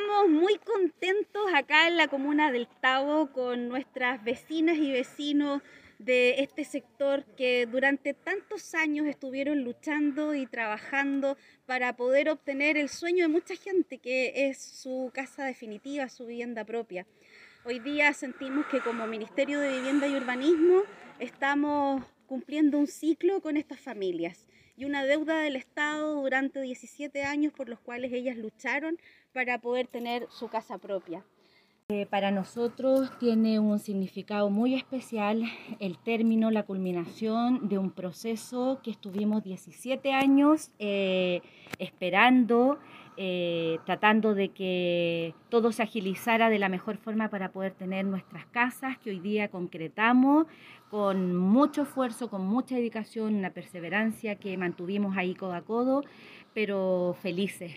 Estamos muy contentos acá en la comuna del Tavo con nuestras vecinas y vecinos de este sector que durante tantos años estuvieron luchando y trabajando para poder obtener el sueño de mucha gente que es su casa definitiva, su vivienda propia. Hoy día sentimos que como Ministerio de Vivienda y Urbanismo estamos cumpliendo un ciclo con estas familias y una deuda del Estado durante 17 años por los cuales ellas lucharon para poder tener su casa propia. Para nosotros tiene un significado muy especial el término, la culminación de un proceso que estuvimos 17 años eh, esperando, eh, tratando de que todo se agilizara de la mejor forma para poder tener nuestras casas, que hoy día concretamos con mucho esfuerzo, con mucha dedicación, una perseverancia que mantuvimos ahí codo a codo, pero felices,